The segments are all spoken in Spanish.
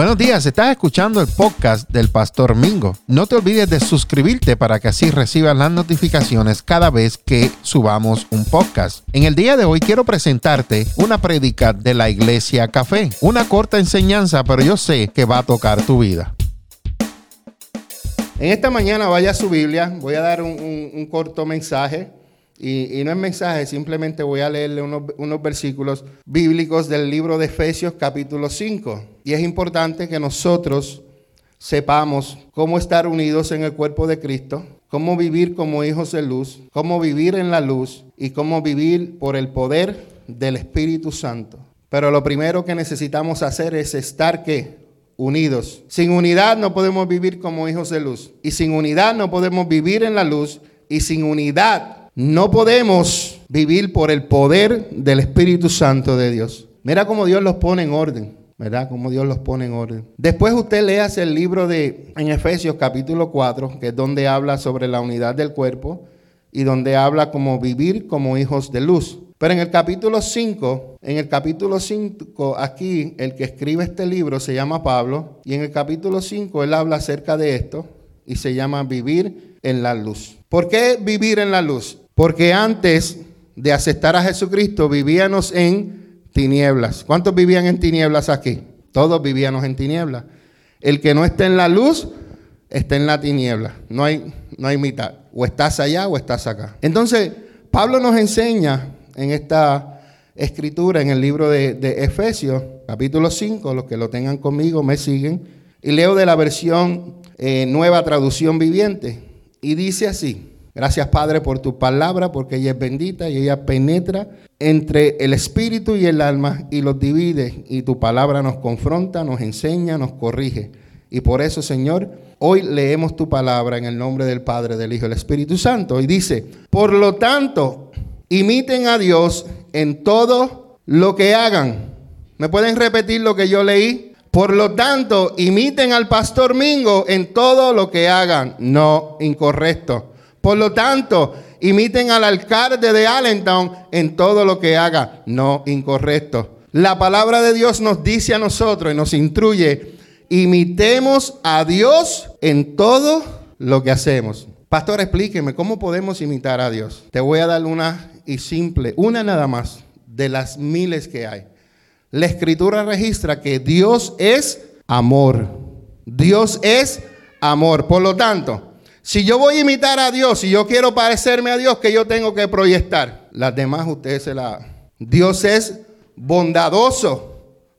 Buenos días, estás escuchando el podcast del Pastor Mingo. No te olvides de suscribirte para que así recibas las notificaciones cada vez que subamos un podcast. En el día de hoy quiero presentarte una prédica de la Iglesia Café. Una corta enseñanza, pero yo sé que va a tocar tu vida. En esta mañana vaya a su Biblia, voy a dar un, un- un corto mensaje. Y, y no es mensaje, simplemente voy a leerle unos, versículos bíblicos del libro de Efesios capítulo 5. Y es importante que nosotros sepamos cómo estar unidos en el cuerpo de Cristo, cómo vivir como hijos de luz, cómo vivir en la luz y cómo vivir por el poder del Espíritu Santo. Pero lo primero que necesitamos hacer es estar ¿qué? unidos. Sin unidad no podemos vivir como hijos de luz. Y sin unidad no podemos vivir en la luz. Y sin unidad no podemos vivir por el poder del Espíritu Santo de Dios. Mira cómo Dios los pone en orden. ¿Verdad? Cómo Dios los pone en orden. Después usted lea el libro de en Efesios capítulo 4, que es donde habla sobre la unidad del cuerpo y donde habla como vivir como hijos de luz. Pero en el capítulo 5, en el capítulo 5, aquí el que escribe este libro se llama Pablo, y en el capítulo 5 él habla acerca de esto y se llama vivir en la luz. ¿Por qué vivir en la luz? Porque antes de aceptar a Jesucristo vivíamos en tinieblas. ¿Cuántos vivían en tinieblas aquí? Todos vivíamos en tinieblas. El que no está en la luz está en la tiniebla. No hay, no hay mitad. O estás allá o estás acá. Entonces, Pablo nos enseña en esta escritura, en el libro de, Efesios, capítulo 5, los que lo tengan conmigo me siguen, y leo de la versión eh, nueva traducción viviente. Y dice así, gracias Padre por tu palabra, porque ella es bendita y ella penetra entre el espíritu y el alma y los divide, y tu palabra nos confronta, nos enseña, nos corrige. Y por eso, Señor, hoy leemos tu palabra en el nombre del Padre, del Hijo y del Espíritu Santo. Y dice, por lo tanto, imiten a Dios en todo lo que hagan. ¿Me pueden repetir lo que yo leí? Por lo tanto, imiten al pastor Mingo en todo lo que hagan. No, incorrecto. Por lo tanto, imiten al alcalde de Allentown en todo lo que haga. No, incorrecto. La palabra de Dios nos dice a nosotros y nos instruye, imitemos a Dios en todo lo que hacemos. Pastor, explíqueme, ¿cómo podemos imitar a Dios? Te voy a dar una y simple, una nada más de las miles que hay. La escritura registra que Dios es amor. Dios es amor. Por lo tanto, si yo voy a imitar a Dios, si yo quiero parecerme a Dios, que yo tengo que proyectar? Las demás ustedes se la... Dios es bondadoso.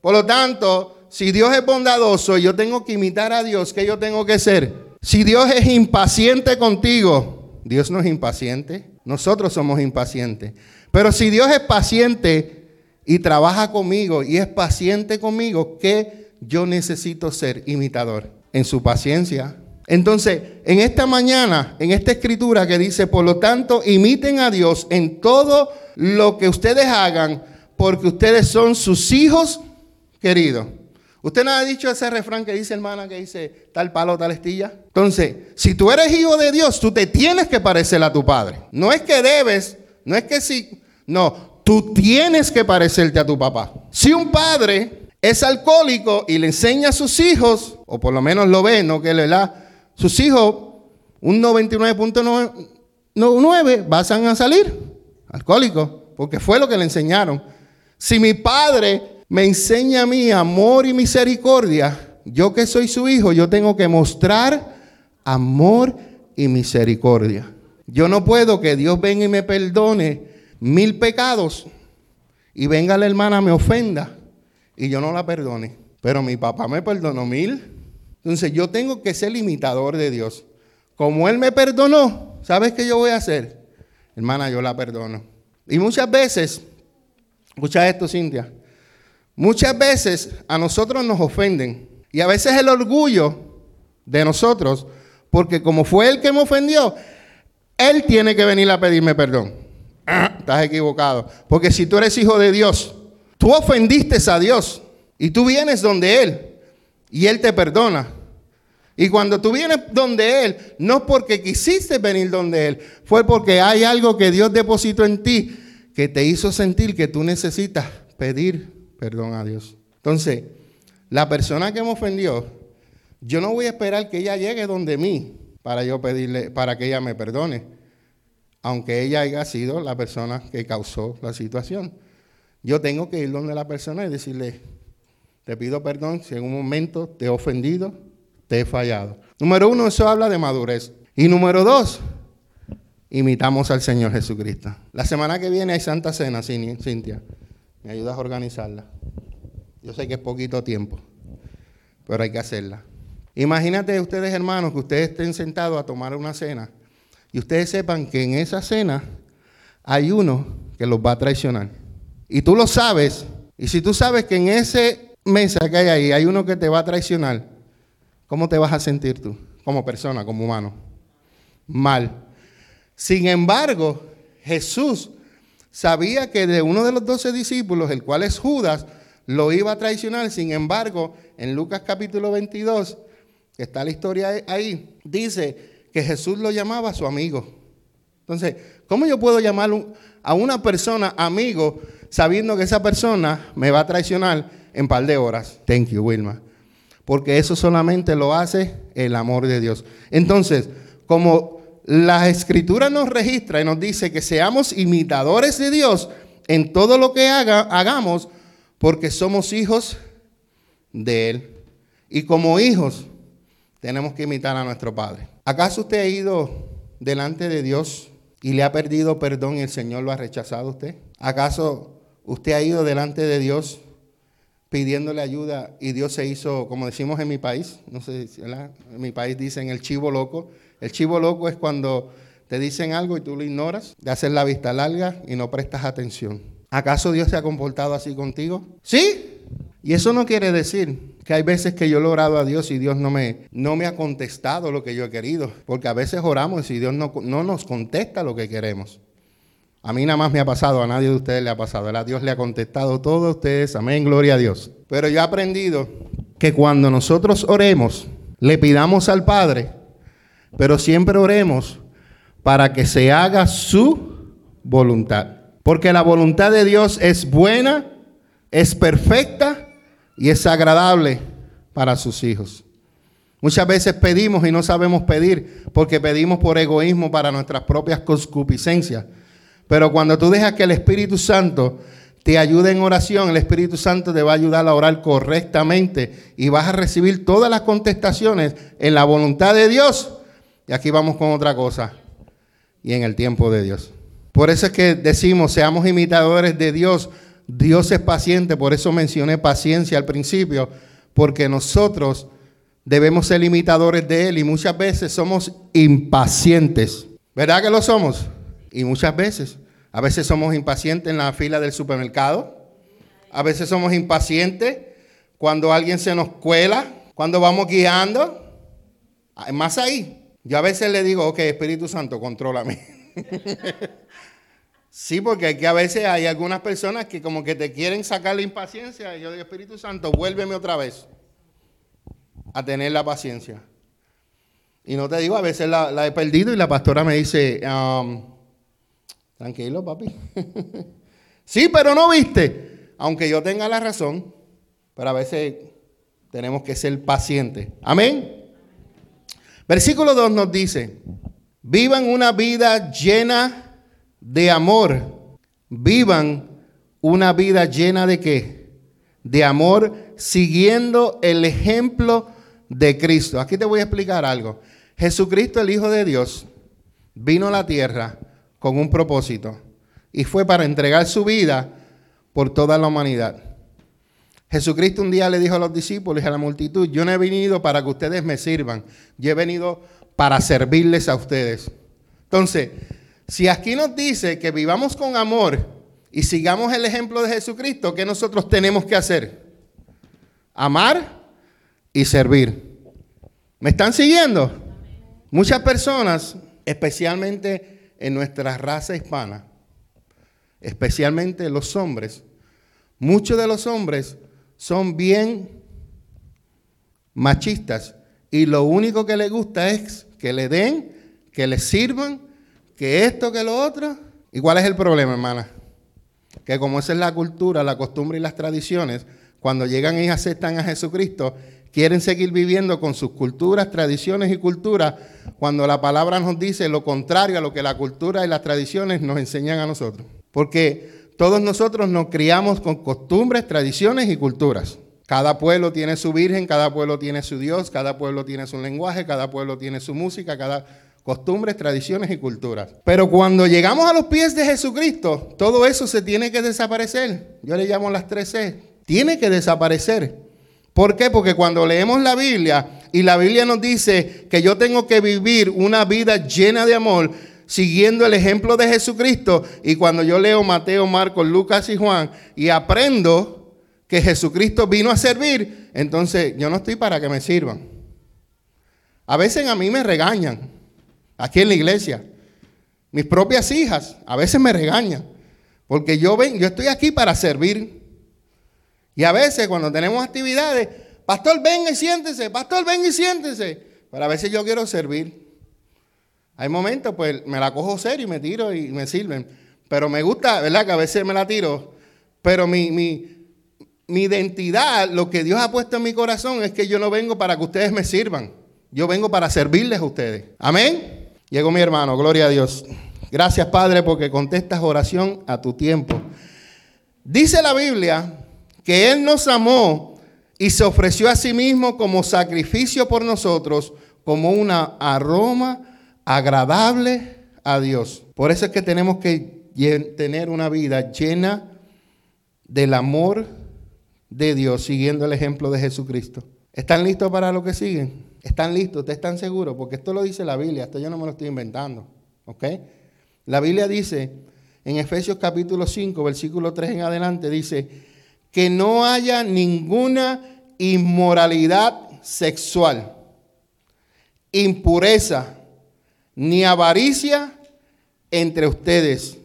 Por lo tanto, si Dios es bondadoso y yo tengo que imitar a Dios, ¿qué yo tengo que ser? Si Dios es impaciente contigo, Dios no es impaciente, nosotros somos impacientes. Pero si Dios es paciente y trabaja conmigo y es paciente conmigo, ¿qué yo necesito ser imitador? En su paciencia. Entonces, en esta mañana, en esta escritura que dice, por lo tanto, imiten a Dios en todo lo que ustedes hagan, porque ustedes son sus hijos queridos. ¿Usted no ha dicho ese refrán que dice, hermana, que dice tal palo, tal estilla? Entonces, si tú eres hijo de Dios, tú te tienes que parecer a tu padre. No es que debes, no es que sí, no, tú tienes que parecerte a tu papá. Si un padre es alcohólico y le enseña a sus hijos, o por lo menos lo ve, no que le da, sus hijos, un 99.9 van a salir alcohólicos, porque fue lo que le enseñaron. Si mi padre me enseña a mí amor y misericordia, yo que soy su hijo, yo tengo que mostrar amor y misericordia. Yo no puedo que Dios venga y me perdone mil pecados y venga la hermana me ofenda y yo no la perdone. Pero mi papá me perdonó mil. Entonces yo tengo que ser imitador de Dios. Como Él me perdonó, ¿sabes qué yo voy a hacer? Hermana, yo la perdono. Y muchas veces, escucha esto, Cintia. Muchas veces a nosotros nos ofenden. Y a veces el orgullo de nosotros, porque como fue Él que me ofendió, Él tiene que venir a pedirme perdón. Estás equivocado. Porque si tú eres hijo de Dios, tú ofendiste a Dios y tú vienes donde Él y Él te perdona. Y cuando tú vienes donde Él, no porque quisiste venir donde Él, fue porque hay algo que Dios depositó en ti que te hizo sentir que tú necesitas pedir perdón a Dios. Entonces, la persona que me ofendió, yo no voy a esperar que ella llegue donde mí para yo pedirle, para que ella me perdone, aunque ella haya sido la persona que causó la situación. Yo tengo que ir donde la persona y decirle, te pido perdón si en un momento te he ofendido, te he fallado. Número uno, eso habla de madurez. Y número dos, imitamos al Señor Jesucristo. La semana que viene hay Santa Cena, Cintia. ¿Me ayudas a organizarla? Yo sé que es poquito tiempo, pero hay que hacerla. Imagínate ustedes, hermanos, que ustedes estén sentados a tomar una cena y ustedes sepan que en esa cena hay uno que los va a traicionar. Y tú lo sabes. Y si tú sabes que en ese mesa que hay ahí hay uno que te va a traicionar, ¿cómo te vas a sentir tú como persona, como humano? Mal. Sin embargo, Jesús sabía que de uno de los doce discípulos, el cual es Judas, lo iba a traicionar. Sin embargo, en Lucas capítulo 22, que está la historia ahí, dice que Jesús lo llamaba su amigo. Entonces, ¿cómo yo puedo llamar a una persona amigo sabiendo que esa persona me va a traicionar en par de horas? Thank you, Wilma. Porque eso solamente lo hace el amor de Dios. Entonces, como la escritura nos registra y nos dice que seamos imitadores de Dios en todo lo que haga, hagamos, porque somos hijos de Él. Y como hijos tenemos que imitar a nuestro Padre. ¿Acaso usted ha ido delante de Dios y le ha perdido perdón y el Señor lo ha rechazado a usted? ¿Acaso usted ha ido delante de Dios pidiéndole ayuda y Dios se hizo, como decimos en mi país, no sé, ¿verdad? en mi país dicen el chivo loco. El chivo loco es cuando te dicen algo y tú lo ignoras, de hacer la vista larga y no prestas atención. ¿Acaso Dios se ha comportado así contigo? ¿Sí? Y eso no quiere decir que hay veces que yo he orado a Dios y Dios no me, no me ha contestado lo que yo he querido. Porque a veces oramos y Dios no, no nos contesta lo que queremos. A mí nada más me ha pasado, a nadie de ustedes le ha pasado. A Dios le ha contestado todo a ustedes. Amén, gloria a Dios. Pero yo he aprendido que cuando nosotros oremos, le pidamos al Padre, pero siempre oremos para que se haga su voluntad. Porque la voluntad de Dios es buena, es perfecta y es agradable para sus hijos. Muchas veces pedimos y no sabemos pedir porque pedimos por egoísmo para nuestras propias concupiscencias. Pero cuando tú dejas que el Espíritu Santo te ayude en oración, el Espíritu Santo te va a ayudar a orar correctamente y vas a recibir todas las contestaciones en la voluntad de Dios. Y aquí vamos con otra cosa. Y en el tiempo de Dios. Por eso es que decimos, seamos imitadores de Dios. Dios es paciente, por eso mencioné paciencia al principio, porque nosotros debemos ser imitadores de Él y muchas veces somos impacientes. ¿Verdad que lo somos? Y muchas veces. A veces somos impacientes en la fila del supermercado. A veces somos impacientes cuando alguien se nos cuela, cuando vamos guiando. Más ahí. Yo a veces le digo, ok, Espíritu Santo, contrólame. Sí, porque aquí a veces hay algunas personas que como que te quieren sacar la impaciencia. Y yo digo, Espíritu Santo, vuélveme otra vez a tener la paciencia. Y no te digo, a veces la, he perdido y la pastora me dice, um, tranquilo, papi. sí, pero no viste. Aunque yo tenga la razón, pero a veces tenemos que ser pacientes. Amén. Versículo 2 nos dice, vivan una vida llena de amor, vivan una vida llena de qué? De amor, siguiendo el ejemplo de Cristo. Aquí te voy a explicar algo. Jesucristo, el Hijo de Dios, vino a la tierra con un propósito y fue para entregar su vida por toda la humanidad. Jesucristo un día le dijo a los discípulos y a la multitud, yo no he venido para que ustedes me sirvan, yo he venido para servirles a ustedes. Entonces, si aquí nos dice que vivamos con amor y sigamos el ejemplo de Jesucristo, ¿qué nosotros tenemos que hacer? Amar y servir. ¿Me están siguiendo? Muchas personas, especialmente en nuestra raza hispana, especialmente los hombres, muchos de los hombres son bien machistas y lo único que les gusta es que le den, que les sirvan que esto, que lo otro. ¿Y cuál es el problema, hermana? Que como esa es la cultura, la costumbre y las tradiciones, cuando llegan y aceptan a Jesucristo, quieren seguir viviendo con sus culturas, tradiciones y culturas, cuando la palabra nos dice lo contrario a lo que la cultura y las tradiciones nos enseñan a nosotros. Porque todos nosotros nos criamos con costumbres, tradiciones y culturas. Cada pueblo tiene su virgen, cada pueblo tiene su Dios, cada pueblo tiene su lenguaje, cada pueblo tiene su música, cada costumbres, tradiciones y culturas. Pero cuando llegamos a los pies de Jesucristo, todo eso se tiene que desaparecer. Yo le llamo las tres C. Tiene que desaparecer. ¿Por qué? Porque cuando leemos la Biblia y la Biblia nos dice que yo tengo que vivir una vida llena de amor, siguiendo el ejemplo de Jesucristo, y cuando yo leo Mateo, Marcos, Lucas y Juan y aprendo que Jesucristo vino a servir, entonces yo no estoy para que me sirvan. A veces a mí me regañan aquí en la iglesia. Mis propias hijas a veces me regañan, porque yo ven, yo estoy aquí para servir. Y a veces cuando tenemos actividades, pastor, venga y siéntese, pastor, venga y siéntese. Pero a veces yo quiero servir. Hay momentos, pues me la cojo serio y me tiro y me sirven. Pero me gusta, ¿verdad? Que a veces me la tiro. Pero mi, mi, mi identidad, lo que Dios ha puesto en mi corazón es que yo no vengo para que ustedes me sirvan. Yo vengo para servirles a ustedes. Amén. Llegó mi hermano, gloria a Dios. Gracias, Padre, porque contestas oración a tu tiempo. Dice la Biblia que Él nos amó y se ofreció a sí mismo como sacrificio por nosotros, como una aroma agradable a Dios. Por eso es que tenemos que tener una vida llena del amor de Dios, siguiendo el ejemplo de Jesucristo. ¿Están listos para lo que siguen? ¿Están listos? ¿Ustedes están seguros? Porque esto lo dice la Biblia, esto yo no me lo estoy inventando. ¿Ok? La Biblia dice en Efesios capítulo 5, versículo 3 en adelante, dice, que no haya ninguna inmoralidad sexual, impureza, ni avaricia entre ustedes.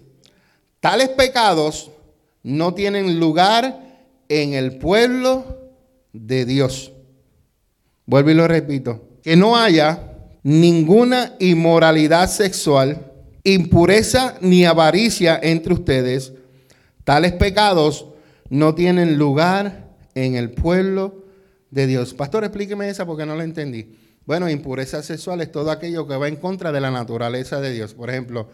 Tales pecados no tienen lugar en el pueblo de Dios. Vuelvo y lo repito. Que no haya ninguna inmoralidad sexual, impureza ni avaricia entre ustedes. Tales pecados no tienen lugar en el pueblo de Dios. Pastor, explíqueme esa porque no la entendí. Bueno, impureza sexual es todo aquello que va en contra de la naturaleza de Dios. Por ejemplo,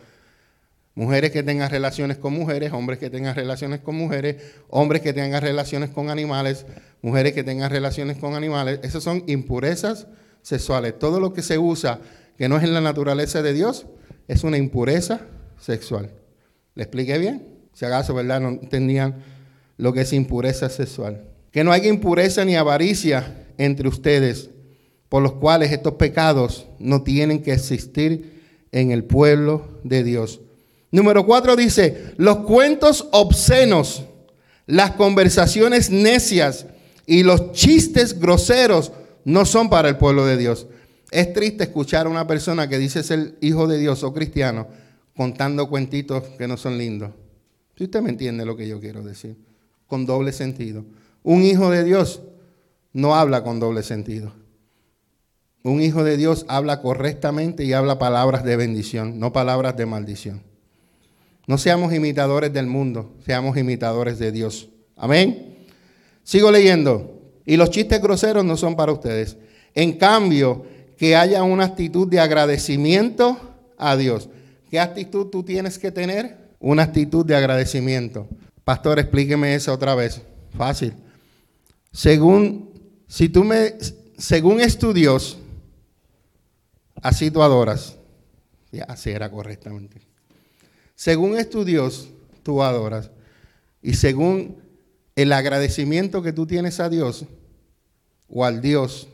mujeres que tengan relaciones con mujeres, hombres que tengan relaciones con mujeres, hombres que tengan relaciones con animales, mujeres que tengan relaciones con animales. Esas son impurezas sexuales. Todo lo que se usa que no es en la naturaleza de Dios es una impureza sexual. ¿Le expliqué bien? Si acaso, ¿verdad? No entendían lo que es impureza sexual. Que no haya impureza ni avaricia entre ustedes, por los cuales estos pecados no tienen que existir en el pueblo de Dios. Número cuatro dice, los cuentos obscenos, las conversaciones necias y los chistes groseros no son para el pueblo de Dios. Es triste escuchar a una persona que dice ser hijo de Dios o cristiano contando cuentitos que no son lindos. Si usted me entiende lo que yo quiero decir con doble sentido. Un hijo de Dios no habla con doble sentido. Un hijo de Dios habla correctamente y habla palabras de bendición, no palabras de maldición. No seamos imitadores del mundo, seamos imitadores de Dios. Amén. Sigo leyendo. Y los chistes groseros no son para ustedes. En cambio, que haya una actitud de agradecimiento a Dios. ¿Qué actitud tú tienes que tener? Una actitud de agradecimiento. Pastor, explíqueme eso otra vez. Fácil. Según, si tú me, según estudios, así tú adoras. Así era correctamente. Según estudios, tú adoras. Y según el agradecimiento que tú tienes a Dios o al Dios,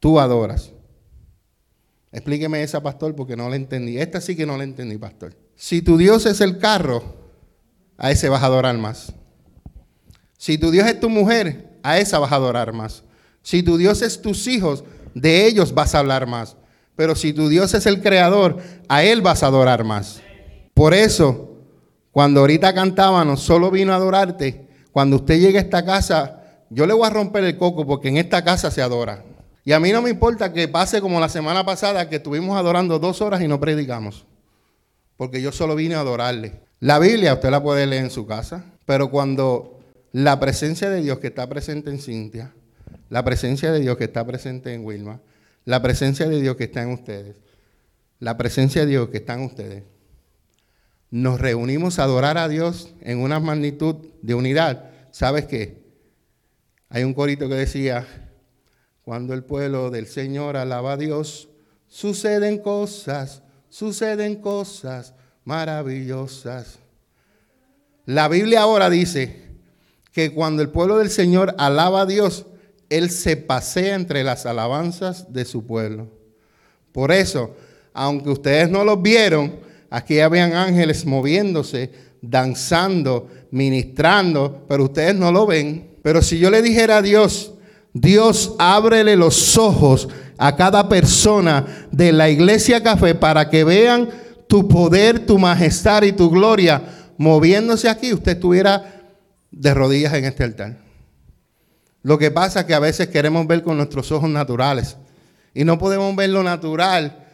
tú adoras. Explíqueme esa, pastor, porque no la entendí. Esta sí que no la entendí, pastor. Si tu Dios es el carro, a ese vas a adorar más. Si tu Dios es tu mujer, a esa vas a adorar más. Si tu Dios es tus hijos, de ellos vas a hablar más. Pero si tu Dios es el creador, a Él vas a adorar más. Por eso, cuando ahorita cantábamos, solo vino a adorarte, cuando usted llegue a esta casa, yo le voy a romper el coco porque en esta casa se adora. Y a mí no me importa que pase como la semana pasada, que estuvimos adorando dos horas y no predicamos. Porque yo solo vine a adorarle. La Biblia usted la puede leer en su casa, pero cuando la presencia de Dios que está presente en Cintia, la presencia de Dios que está presente en Wilma, la presencia de Dios que está en ustedes, la presencia de Dios que está en ustedes, nos reunimos a adorar a Dios en una magnitud de unidad, ¿sabes qué? Hay un corito que decía, cuando el pueblo del Señor alaba a Dios, suceden cosas, suceden cosas maravillosas. La Biblia ahora dice que cuando el pueblo del Señor alaba a Dios, Él se pasea entre las alabanzas de su pueblo. Por eso, aunque ustedes no los vieron, aquí habían ángeles moviéndose, danzando, ministrando, pero ustedes no lo ven. Pero si yo le dijera a Dios, Dios ábrele los ojos a cada persona de la iglesia café para que vean tu poder, tu majestad y tu gloria moviéndose aquí, usted estuviera de rodillas en este altar. Lo que pasa es que a veces queremos ver con nuestros ojos naturales y no podemos ver lo natural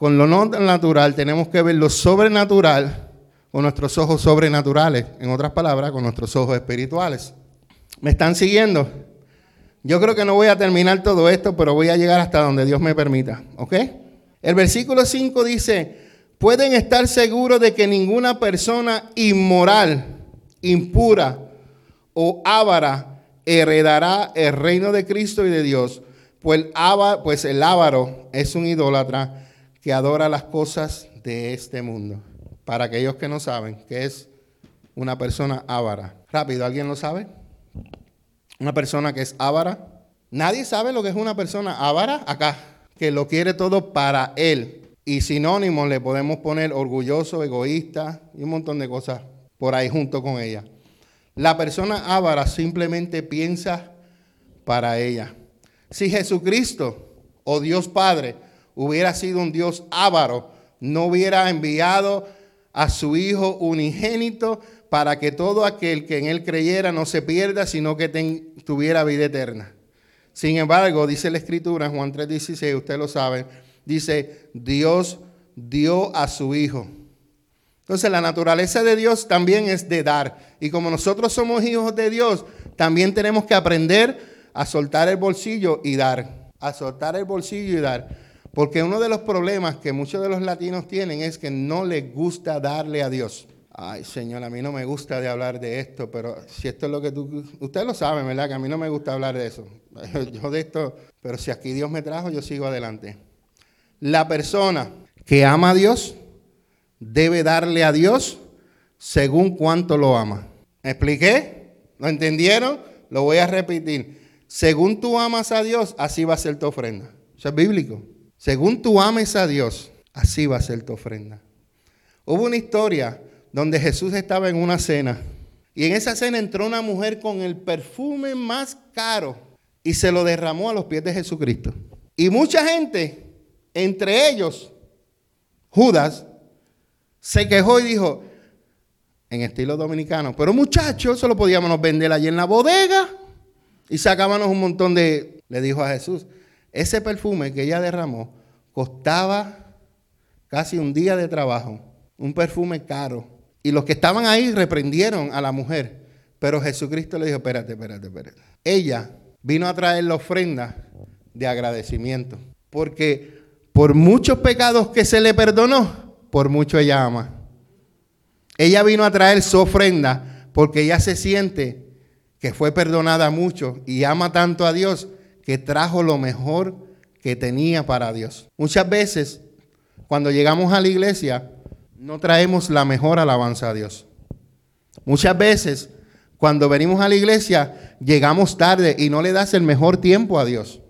con lo no natural, tenemos que ver lo sobrenatural con nuestros ojos sobrenaturales, en otras palabras, con nuestros ojos espirituales. ¿Me están siguiendo? Yo creo que no voy a terminar todo esto, pero voy a llegar hasta donde Dios me permita, ¿ok? El versículo 5 dice, pueden estar seguros de que ninguna persona inmoral, impura o ávara heredará el reino de Cristo y de Dios, pues el, pues el ávaro es un idólatra que adora las cosas de este mundo. Para aquellos que no saben, ¿qué es una persona ávara? Rápido, ¿alguien lo sabe? Una persona que es ávara. Nadie sabe lo que es una persona ávara acá, que lo quiere todo para él. Y sinónimos le podemos poner orgulloso, egoísta y un montón de cosas por ahí junto con ella. La persona ávara simplemente piensa para ella. Si Jesucristo o Dios Padre hubiera sido un Dios ávaro, no hubiera enviado a su Hijo unigénito para que todo aquel que en Él creyera no se pierda, sino que tuviera vida eterna. Sin embargo, dice la Escritura en Juan 3:16, usted lo sabe, dice, Dios dio a su Hijo. Entonces la naturaleza de Dios también es de dar. Y como nosotros somos hijos de Dios, también tenemos que aprender a soltar el bolsillo y dar. A soltar el bolsillo y dar. Porque uno de los problemas que muchos de los latinos tienen es que no les gusta darle a Dios. Ay, Señor, a mí no me gusta de hablar de esto, pero si esto es lo que tú... Usted lo sabe, ¿verdad? Que a mí no me gusta hablar de eso. Yo de esto, pero si aquí Dios me trajo, yo sigo adelante. La persona que ama a Dios debe darle a Dios según cuánto lo ama. ¿Me expliqué? ¿Lo entendieron? Lo voy a repetir. Según tú amas a Dios, así va a ser tu ofrenda. Eso es bíblico. Según tú ames a Dios, así va a ser tu ofrenda. Hubo una historia donde Jesús estaba en una cena y en esa cena entró una mujer con el perfume más caro y se lo derramó a los pies de Jesucristo. Y mucha gente entre ellos, Judas, se quejó y dijo, en estilo dominicano, pero muchachos, eso lo podíamos vender allí en la bodega y sacábamos un montón de... Le dijo a Jesús, ese perfume que ella derramó costaba casi un día de trabajo, un perfume caro. Y los que estaban ahí reprendieron a la mujer, pero Jesucristo le dijo, espérate, espérate, espérate. Ella vino a traer la ofrenda de agradecimiento, porque por muchos pecados que se le perdonó, por mucho ella ama. Ella vino a traer su ofrenda porque ella se siente que fue perdonada mucho y ama tanto a Dios que trajo lo mejor que tenía para Dios. Muchas veces, cuando llegamos a la iglesia, no traemos la mejor alabanza a Dios. Muchas veces, cuando venimos a la iglesia, llegamos tarde y no le das el mejor tiempo a Dios.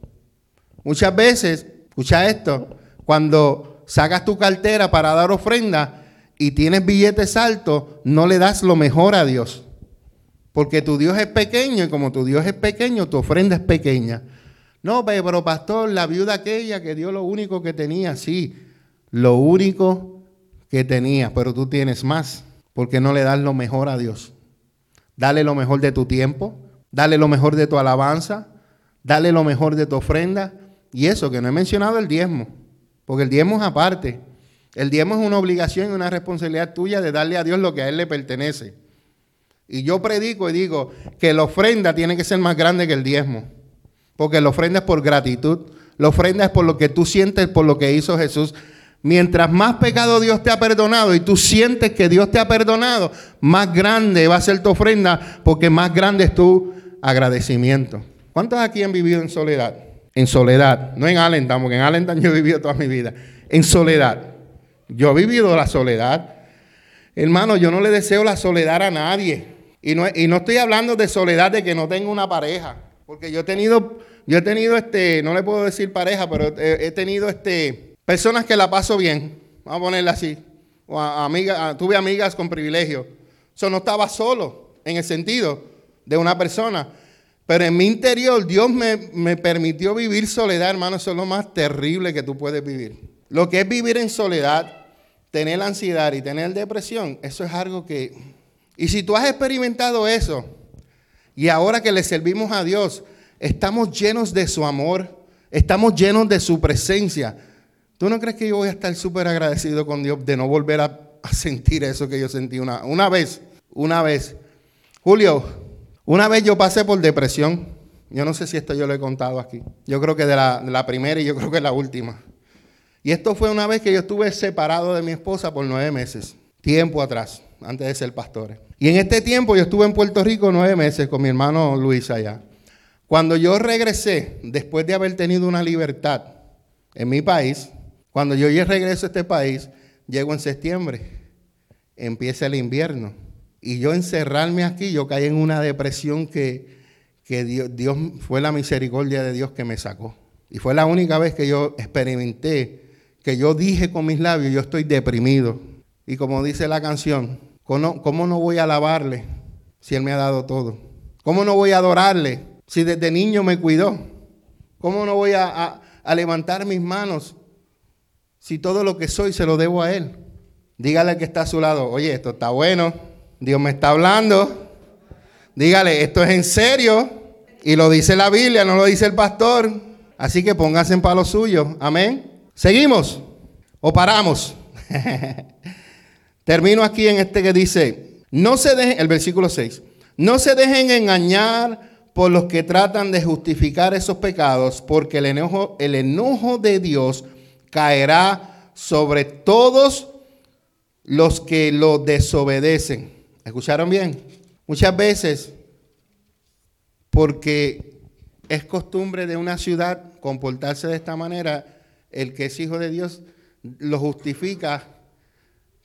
Muchas veces Escucha esto, cuando sacas tu cartera para dar ofrenda y tienes billetes altos, no le das lo mejor a Dios. Porque tu Dios es pequeño y como tu Dios es pequeño, tu ofrenda es pequeña. No, pero pastor, la viuda aquella que dio lo único que tenía, sí, lo único que tenía, pero tú tienes más, porque no le das lo mejor a Dios. Dale lo mejor de tu tiempo, dale lo mejor de tu alabanza, dale lo mejor de tu ofrenda, y eso que no he mencionado el diezmo, porque el diezmo es aparte. El diezmo es una obligación y una responsabilidad tuya de darle a Dios lo que a Él le pertenece. Y yo predico y digo que la ofrenda tiene que ser más grande que el diezmo. Porque la ofrenda es por gratitud. La ofrenda es por lo que tú sientes, por lo que hizo Jesús. Mientras más pecado Dios te ha perdonado y tú sientes que Dios te ha perdonado, más grande va a ser tu ofrenda porque más grande es tu agradecimiento. ¿Cuántos aquí han vivido en soledad? En soledad, no en Allentown, porque en Allentown yo he vivido toda mi vida. En soledad. Yo he vivido la soledad. Hermano, yo no le deseo la soledad a nadie. Y no, y no estoy hablando de soledad de que no tengo una pareja. Porque yo he tenido, yo he tenido este, no le puedo decir pareja, pero he, tenido este, personas que la paso bien. Vamos a ponerla así. O amiga, tuve amigas con privilegio. Eso no estaba solo en el sentido de una persona. Pero en mi interior Dios me, me permitió vivir soledad, hermano. Eso es lo más terrible que tú puedes vivir. Lo que es vivir en soledad, tener ansiedad y tener depresión, eso es algo que... Y si tú has experimentado eso, y ahora que le servimos a Dios, estamos llenos de su amor, estamos llenos de su presencia. ¿Tú no crees que yo voy a estar súper agradecido con Dios de no volver a, sentir eso que yo sentí una, una vez? Una vez. Julio, una vez yo pasé por depresión. Yo no sé si esto yo lo he contado aquí. Yo creo que de la, de la primera y yo creo que la última. Y esto fue una vez que yo estuve separado de mi esposa por nueve meses, tiempo atrás, antes de ser pastor. Y en este tiempo yo estuve en Puerto Rico nueve meses con mi hermano Luis allá. Cuando yo regresé, después de haber tenido una libertad en mi país, cuando yo regreso a este país, llego en septiembre, empieza el invierno. Y yo encerrarme aquí, yo caí en una depresión que, que Dios, Dios fue la misericordia de Dios que me sacó. Y fue la única vez que yo experimenté que yo dije con mis labios, yo estoy deprimido. Y como dice la canción, ¿cómo, no voy a alabarle si Él me ha dado todo? ¿Cómo no voy a adorarle si desde niño me cuidó? ¿Cómo no voy a, a levantar mis manos si todo lo que soy se lo debo a Él? Dígale al que está a su lado, oye, esto está bueno, Dios me está hablando. Dígale, esto es en serio. Y lo dice la Biblia, no lo dice el pastor. Así que póngase en palo suyo. Amén. ¿Seguimos o paramos? Termino aquí en este que dice, no se el versículo 6, no se dejen engañar por los que tratan de justificar esos pecados, porque el enojo, el enojo de Dios caerá sobre todos los que lo desobedecen. ¿Escucharon bien? Muchas veces, porque es costumbre de una ciudad comportarse de esta manera, el que es hijo de Dios lo justifica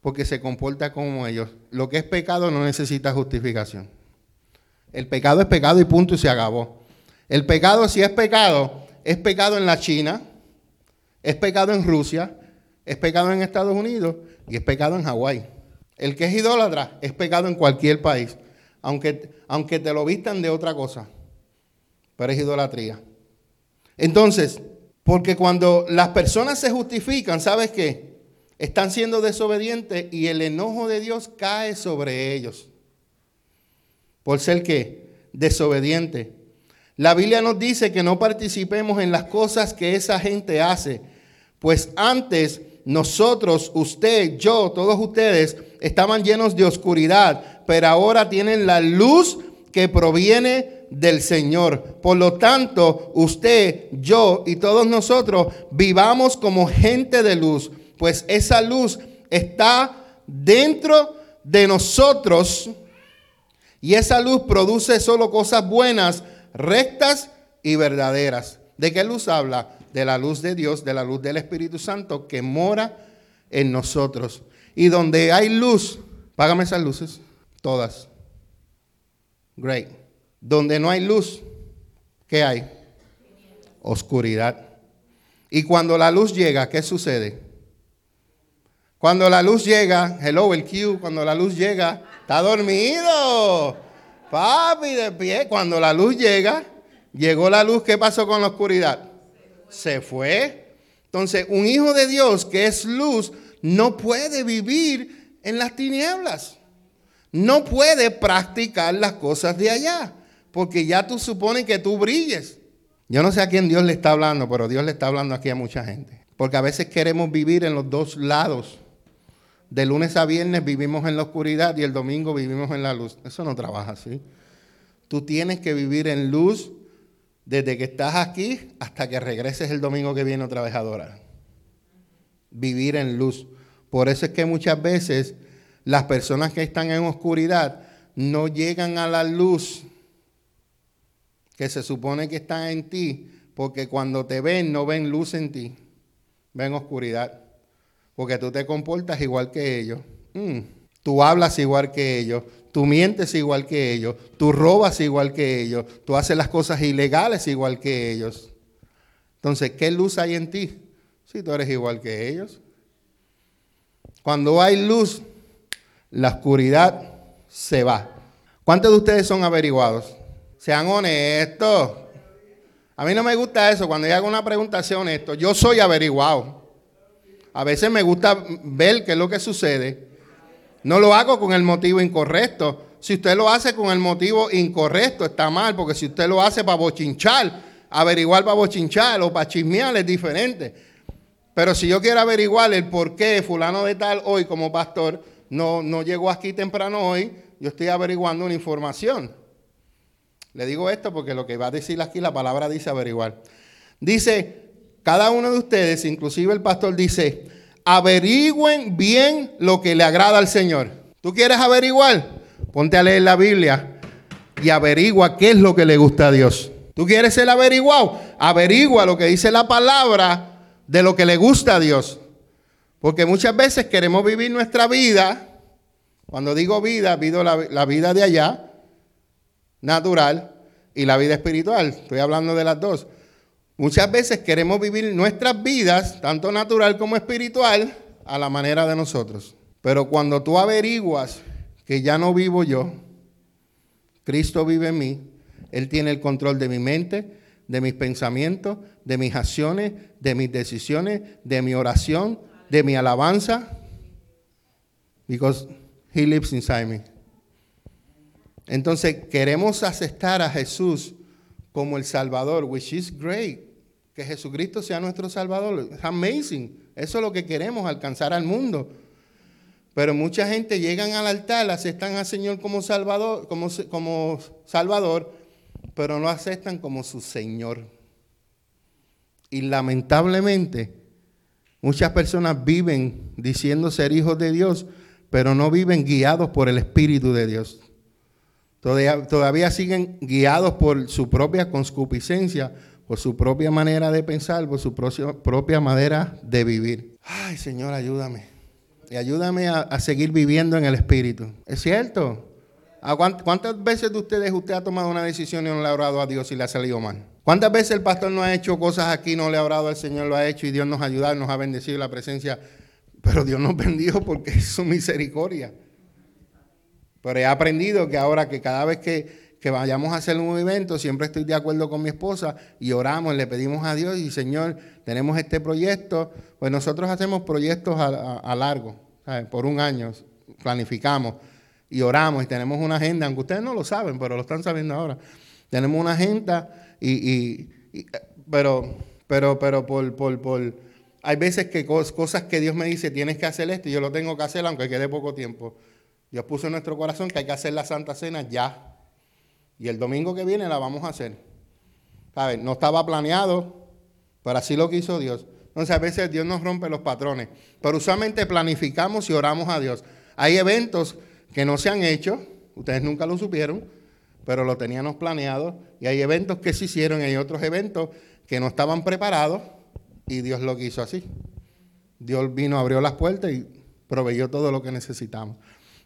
porque se comporta como ellos. Lo que es pecado no necesita justificación. El pecado es pecado y punto y se acabó. El pecado, si es pecado, es pecado en la China, es pecado en Rusia, es pecado en Estados Unidos y es pecado en Hawái. El que es idólatra es pecado en cualquier país, aunque, aunque te lo vistan de otra cosa, pero es idolatría. Entonces, porque cuando las personas se justifican, ¿sabes qué? Están siendo desobedientes y el enojo de Dios cae sobre ellos. Por ser qué? Desobediente. La Biblia nos dice que no participemos en las cosas que esa gente hace, pues antes nosotros, usted, yo, todos ustedes estaban llenos de oscuridad, pero ahora tienen la luz que proviene del Señor. Por lo tanto, usted, yo y todos nosotros vivamos como gente de luz, pues esa luz está dentro de nosotros y esa luz produce solo cosas buenas, rectas y verdaderas. ¿De qué luz habla? De la luz de Dios, de la luz del Espíritu Santo que mora en nosotros. Y donde hay luz, págame esas luces, todas. Great. Donde no hay luz, ¿qué hay? Oscuridad. Y cuando la luz llega, ¿qué sucede? Cuando la luz llega, hello, el Q, cuando la luz llega, está dormido. Papi, de pie. Cuando la luz llega, llegó la luz, ¿qué pasó con la oscuridad? Se fue. Entonces, un hijo de Dios que es luz no puede vivir en las tinieblas. No puede practicar las cosas de allá porque ya tú supones que tú brilles. Yo no sé a quién Dios le está hablando, pero Dios le está hablando aquí a mucha gente. Porque a veces queremos vivir en los dos lados de lunes a viernes vivimos en la oscuridad y el domingo vivimos en la luz. Eso no trabaja así. Tú tienes que vivir en luz desde que estás aquí hasta que regreses el domingo que viene otra vez a adorar. Vivir en luz. Por eso es que muchas veces las personas que están en oscuridad no llegan a la luz que se supone que está en ti, porque cuando te ven no ven luz en ti, ven oscuridad, porque tú te comportas igual que ellos, mm. tú hablas igual que ellos, tú mientes igual que ellos, tú robas igual que ellos, tú haces las cosas ilegales igual que ellos. Entonces, ¿qué luz hay en ti si tú eres igual que ellos? Cuando hay luz, la oscuridad se va. ¿Cuántos de ustedes son averiguados? Sean honestos. A mí no me gusta eso. Cuando yo hago una pregunta, sea honesto. Yo soy averiguado. A veces me gusta ver qué es lo que sucede. No lo hago con el motivo incorrecto. Si usted lo hace con el motivo incorrecto, está mal, porque si usted lo hace para bochinchar, averiguar para bochinchar o para chismear es diferente. Pero si yo quiero averiguar el por qué fulano de tal hoy como pastor no, no llegó aquí temprano hoy, yo estoy averiguando una información. Le digo esto porque lo que va a decir aquí la palabra dice averiguar. Dice, cada uno de ustedes, inclusive el pastor dice, averigüen bien lo que le agrada al Señor. ¿Tú quieres averiguar? Ponte a leer la Biblia y averigua qué es lo que le gusta a Dios. ¿Tú quieres ser averiguado? Averigua lo que dice la palabra de lo que le gusta a Dios. Porque muchas veces queremos vivir nuestra vida. Cuando digo vida, vivo la, la vida de allá natural y la vida espiritual. Estoy hablando de las dos. Muchas veces queremos vivir nuestras vidas, tanto natural como espiritual, a la manera de nosotros. Pero cuando tú averiguas que ya no vivo yo, Cristo vive en mí, Él tiene el control de mi mente, de mis pensamientos, de mis acciones, de mis decisiones, de mi oración, de mi alabanza, because He lives inside me. Entonces queremos aceptar a Jesús como el Salvador, which is great. Que Jesucristo sea nuestro Salvador. Amazing. Eso es lo que queremos, alcanzar al mundo. Pero mucha gente llegan al altar, aceptan al Señor como Salvador, como Salvador, pero no aceptan como su Señor. Y lamentablemente, muchas personas viven diciendo ser hijos de Dios, pero no viven guiados por el Espíritu de Dios. Todavía, siguen guiados por su propia conscupiscencia, por su propia manera de pensar, por su propia manera de vivir. Ay, Señor, ayúdame. Y ayúdame a, seguir viviendo en el Espíritu. ¿Es cierto? ¿Cuántas veces de ustedes usted ha tomado una decisión y no le ha orado a Dios y le ha salido mal? ¿Cuántas veces el pastor no ha hecho cosas aquí, no le ha orado al Señor, lo ha hecho y Dios nos ha ayudado, nos ha bendecido la presencia? Pero Dios nos bendijo porque es su misericordia. Pero he aprendido que ahora que cada vez que, vayamos a hacer un evento, siempre estoy de acuerdo con mi esposa y oramos, le pedimos a Dios y Señor, tenemos este proyecto. Pues nosotros hacemos proyectos a, largo, por un año, planificamos y oramos y tenemos una agenda, aunque ustedes no lo saben, pero lo están sabiendo ahora. Tenemos una agenda y, pero, pero, pero por, por, por, hay veces que cosas que Dios me dice, tienes que hacer esto y yo lo tengo que hacer aunque quede poco tiempo. Dios puso en nuestro corazón que hay que hacer la Santa Cena ya. Y el domingo que viene la vamos a hacer. No estaba planeado, pero así lo quiso Dios. Entonces a veces Dios nos rompe los patrones. Pero usualmente planificamos y oramos a Dios. Hay eventos que no se han hecho, ustedes nunca lo supieron, pero lo teníamos planeado. Y hay eventos que se hicieron y hay otros eventos que no estaban preparados y Dios lo quiso así. Dios vino, abrió las puertas y proveyó todo lo que necesitamos.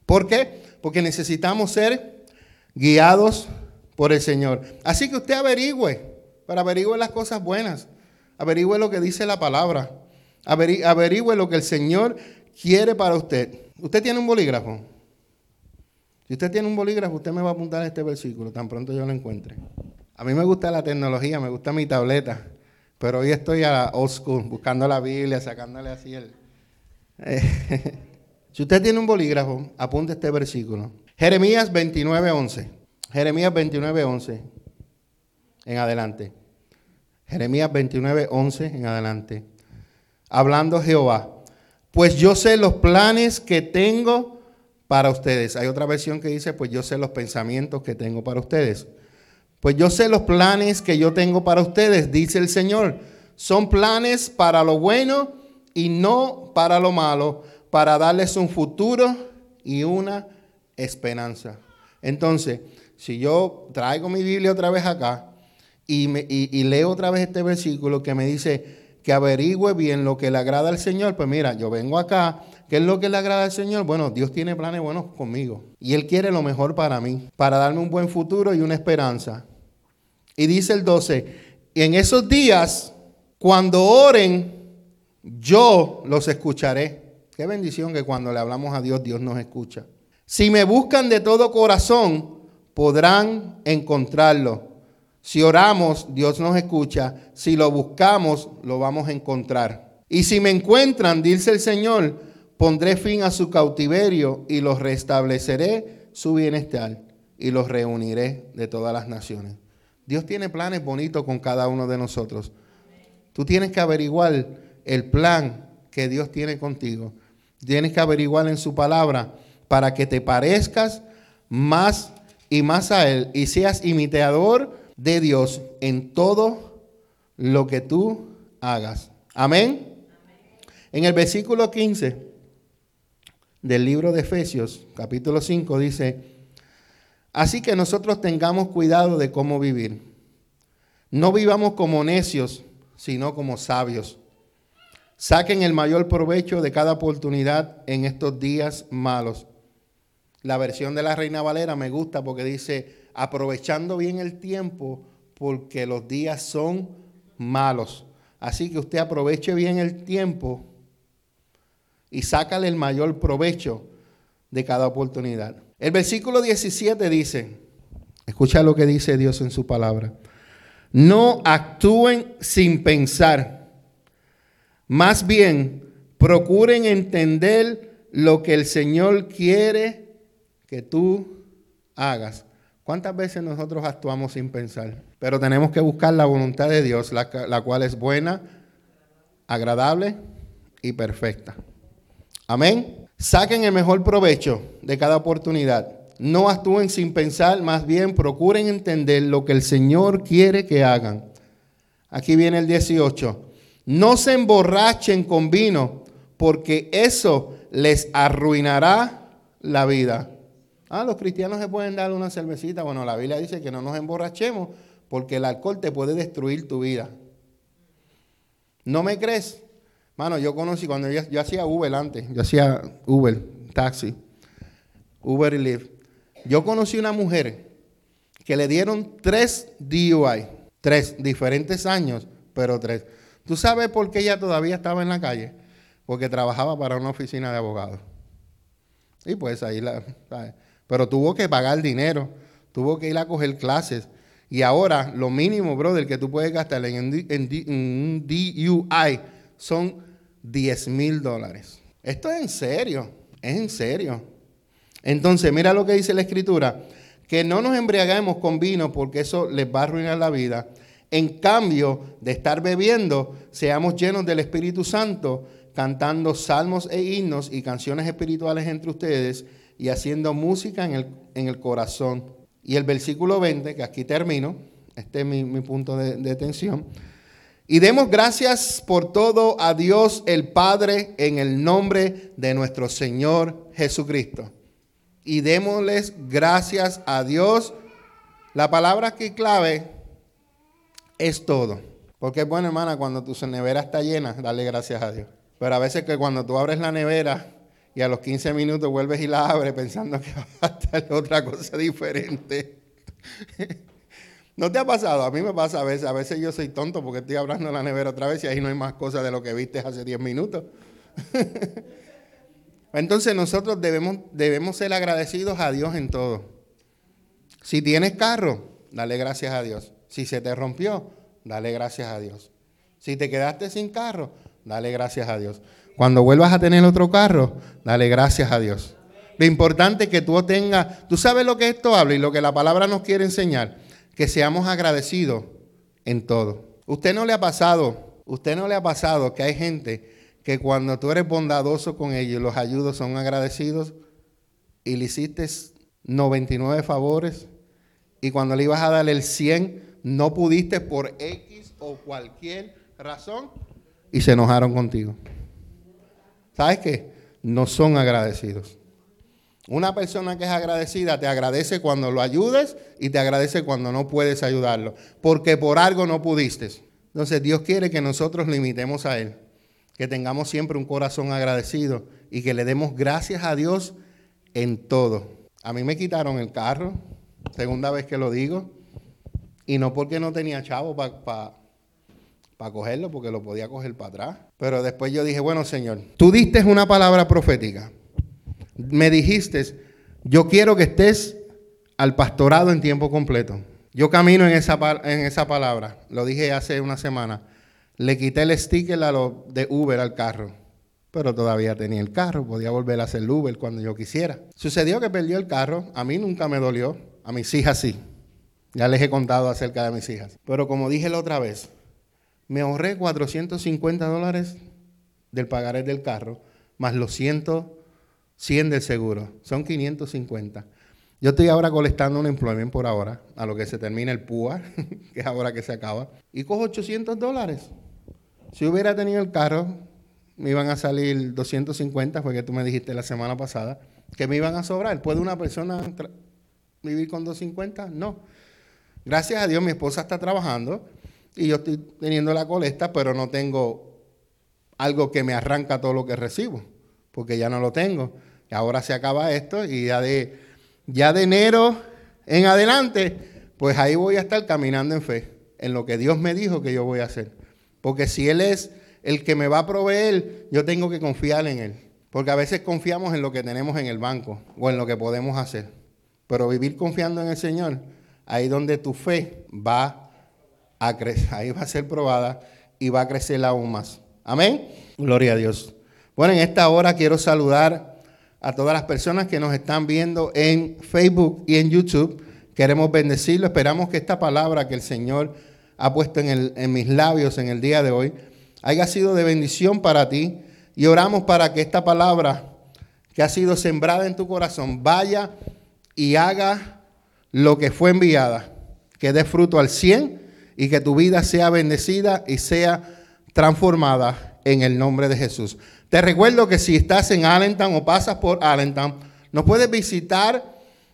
¿Por qué? Porque necesitamos ser guiados por el Señor. Así que usted averigüe, para averigüe las cosas buenas, averigüe lo que dice la palabra, averigüe lo que el Señor quiere para usted. ¿Usted tiene un bolígrafo? Si usted tiene un bolígrafo, usted me va a apuntar este versículo tan pronto yo lo encuentre. A mí me gusta la tecnología, me gusta mi tableta, pero hoy estoy a la old school, buscando la Biblia, sacándole así el... Si usted tiene un bolígrafo, apunte este versículo. Jeremías 29:11. Jeremías 29:11 en adelante. Jeremías 29:11 en adelante. Hablando Jehová, pues yo sé los planes que tengo para ustedes. Hay otra versión que dice, pues yo sé los pensamientos que tengo para ustedes. Pues yo sé los planes que yo tengo para ustedes, dice el Señor. Son planes para lo bueno y no para lo malo, para darles un futuro y una esperanza. Entonces, si yo traigo mi Biblia otra vez acá y, me, y, leo otra vez este versículo que me dice que averigüe bien lo que le agrada al Señor, pues mira, yo vengo acá, ¿qué es lo que le agrada al Señor? Bueno, Dios tiene planes buenos conmigo y Él quiere lo mejor para mí, para darme un buen futuro y una esperanza. Y dice el 12, y en esos días, cuando oren, yo los escucharé. Qué bendición que cuando le hablamos a Dios, Dios nos escucha. Si me buscan de todo corazón, podrán encontrarlo. Si oramos, Dios nos escucha. Si lo buscamos, lo vamos a encontrar. Y si me encuentran, dice el Señor, pondré fin a su cautiverio y los restableceré su bienestar y los reuniré de todas las naciones. Dios tiene planes bonitos con cada uno de nosotros. Tú tienes que averiguar el plan que Dios tiene contigo. Tienes que averiguar en su palabra para que te parezcas más y más a Él y seas imitador de Dios en todo lo que tú hagas. Amén. En el versículo 15 del libro de Efesios, capítulo 5, dice, así que nosotros tengamos cuidado de cómo vivir. No vivamos como necios, sino como sabios Saquen el mayor provecho de cada oportunidad en estos días malos. La versión de la Reina Valera me gusta porque dice, aprovechando bien el tiempo porque los días son malos. Así que usted aproveche bien el tiempo y sácale el mayor provecho de cada oportunidad. El versículo 17 dice, escucha lo que dice Dios en su palabra, no actúen sin pensar más bien, procuren entender lo que el Señor quiere que tú hagas. ¿Cuántas veces nosotros actuamos sin pensar? Pero tenemos que buscar la voluntad de Dios, la, cual es buena, agradable y perfecta. Amén. Saquen el mejor provecho de cada oportunidad. No actúen sin pensar, más bien procuren entender lo que el Señor quiere que hagan. Aquí viene el 18. No se emborrachen con vino, porque eso les arruinará la vida. Ah, los cristianos se pueden dar una cervecita. Bueno, la Biblia dice que no nos emborrachemos porque el alcohol te puede destruir tu vida. ¿No me crees? Mano, yo conocí cuando yo, hacía Uber antes, yo hacía Uber, taxi, Uber y Lyft. Yo conocí una mujer que le dieron tres DUI, tres diferentes años, pero tres. ¿Tú sabes por qué ella todavía estaba en la calle? Porque trabajaba para una oficina de abogados. Y pues ahí la... Pero tuvo que pagar dinero, tuvo que ir a coger clases. Y ahora lo mínimo, brother, que tú puedes gastar en, un DUI son 10 mil dólares. Esto es en serio, es en serio. Entonces, mira lo que dice la escritura, que no nos embriaguemos con vino porque eso les va a arruinar la vida, en cambio de estar bebiendo, seamos llenos del Espíritu Santo, cantando salmos e himnos y canciones espirituales entre ustedes y haciendo música en el, en el corazón. Y el versículo 20, que aquí termino, este es mi, punto de, de atención. Y demos gracias por todo a Dios el Padre en el nombre de nuestro Señor Jesucristo. Y démosles gracias a Dios. La palabra que clave es todo. Porque es bueno, hermana, cuando tu nevera está llena, dale gracias a Dios. Pero a veces que cuando tú abres la nevera y a los 15 minutos vuelves y la abres pensando que va a estar otra cosa diferente. ¿No te ha pasado? A mí me pasa a veces. A veces yo soy tonto porque estoy abriendo la nevera otra vez y ahí no hay más cosas de lo que viste hace 10 minutos. Entonces nosotros debemos, debemos ser agradecidos a Dios en todo. Si tienes carro, dale gracias a Dios. Si se te rompió, dale gracias a Dios. Si te quedaste sin carro, dale gracias a Dios. Cuando vuelvas a tener otro carro, dale gracias a Dios. Lo importante es que tú tengas, tú sabes lo que esto habla y lo que la palabra nos quiere enseñar, que seamos agradecidos en todo. Usted no le ha pasado, usted no le ha pasado que hay gente que cuando tú eres bondadoso con ellos, los ayudos son agradecidos y le hiciste 99 favores y cuando le ibas a dar el 100 no pudiste por X o cualquier razón y se enojaron contigo. ¿Sabes qué? No son agradecidos. Una persona que es agradecida te agradece cuando lo ayudes y te agradece cuando no puedes ayudarlo, porque por algo no pudiste. Entonces Dios quiere que nosotros limitemos a Él, que tengamos siempre un corazón agradecido y que le demos gracias a Dios en todo. A mí me quitaron el carro, segunda vez que lo digo, y no porque no tenía chavo para cogerlo, porque lo podía coger para atrás. Pero después yo dije, bueno Señor, tú diste una palabra profética. Me dijiste, yo quiero que estés al pastorado en tiempo completo. Yo camino en esa, en esa palabra, lo dije hace una semana. Le quité el sticker de Uber al carro, pero todavía tenía el carro, podía volver a hacer Uber cuando yo quisiera. Sucedió que perdió el carro, a mí nunca me dolió, a mis hijas sí. Ya les he contado acerca de mis hijas. Pero como dije la otra vez, me ahorré 450 dólares del pagaré del carro, más los 100, 100 del seguro. Son 550. Yo estoy ahora colectando un employment por ahora, a lo que se termina el PUA, que es ahora que se acaba, y cojo 800 dólares. Si hubiera tenido el carro, me iban a salir 250, fue que tú me dijiste la semana pasada, que me iban a sobrar. ¿Puede una persona vivir con 250? No. Gracias a Dios mi esposa está trabajando y yo estoy teniendo la colecta, pero no tengo algo que me arranca todo lo que recibo, porque ya no lo tengo. Y ahora se acaba esto y ya de ya de enero en adelante, pues ahí voy a estar caminando en fe, en lo que Dios me dijo que yo voy a hacer. Porque si Él es el que me va a proveer, yo tengo que confiar en Él. Porque a veces confiamos en lo que tenemos en el banco o en lo que podemos hacer. Pero vivir confiando en el Señor, ahí donde tu fe va a crecer, ahí va a ser probada y va a crecer aún más. Amén. Gloria a Dios. Bueno, en esta hora quiero saludar a todas las personas que nos están viendo en Facebook y en YouTube. Queremos bendecirlo. Esperamos que esta palabra que el Señor ha puesto en, en mis labios en el día de hoy haya sido de bendición para ti. Y oramos para que esta palabra que ha sido sembrada en tu corazón vaya y haga lo que fue enviada, que dé fruto al cien y que tu vida sea bendecida y sea transformada en el nombre de Jesús. Te recuerdo que si estás en Allentown o pasas por Allentown, nos puedes visitar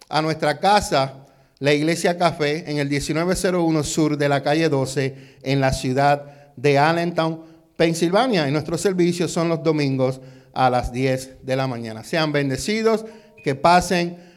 a nuestra casa, la Iglesia Café, en el 1901 sur de la calle 12, en la ciudad de Allentown, Pensilvania. Y nuestros servicios son los domingos a las 10 de la mañana. Sean bendecidos, que pasen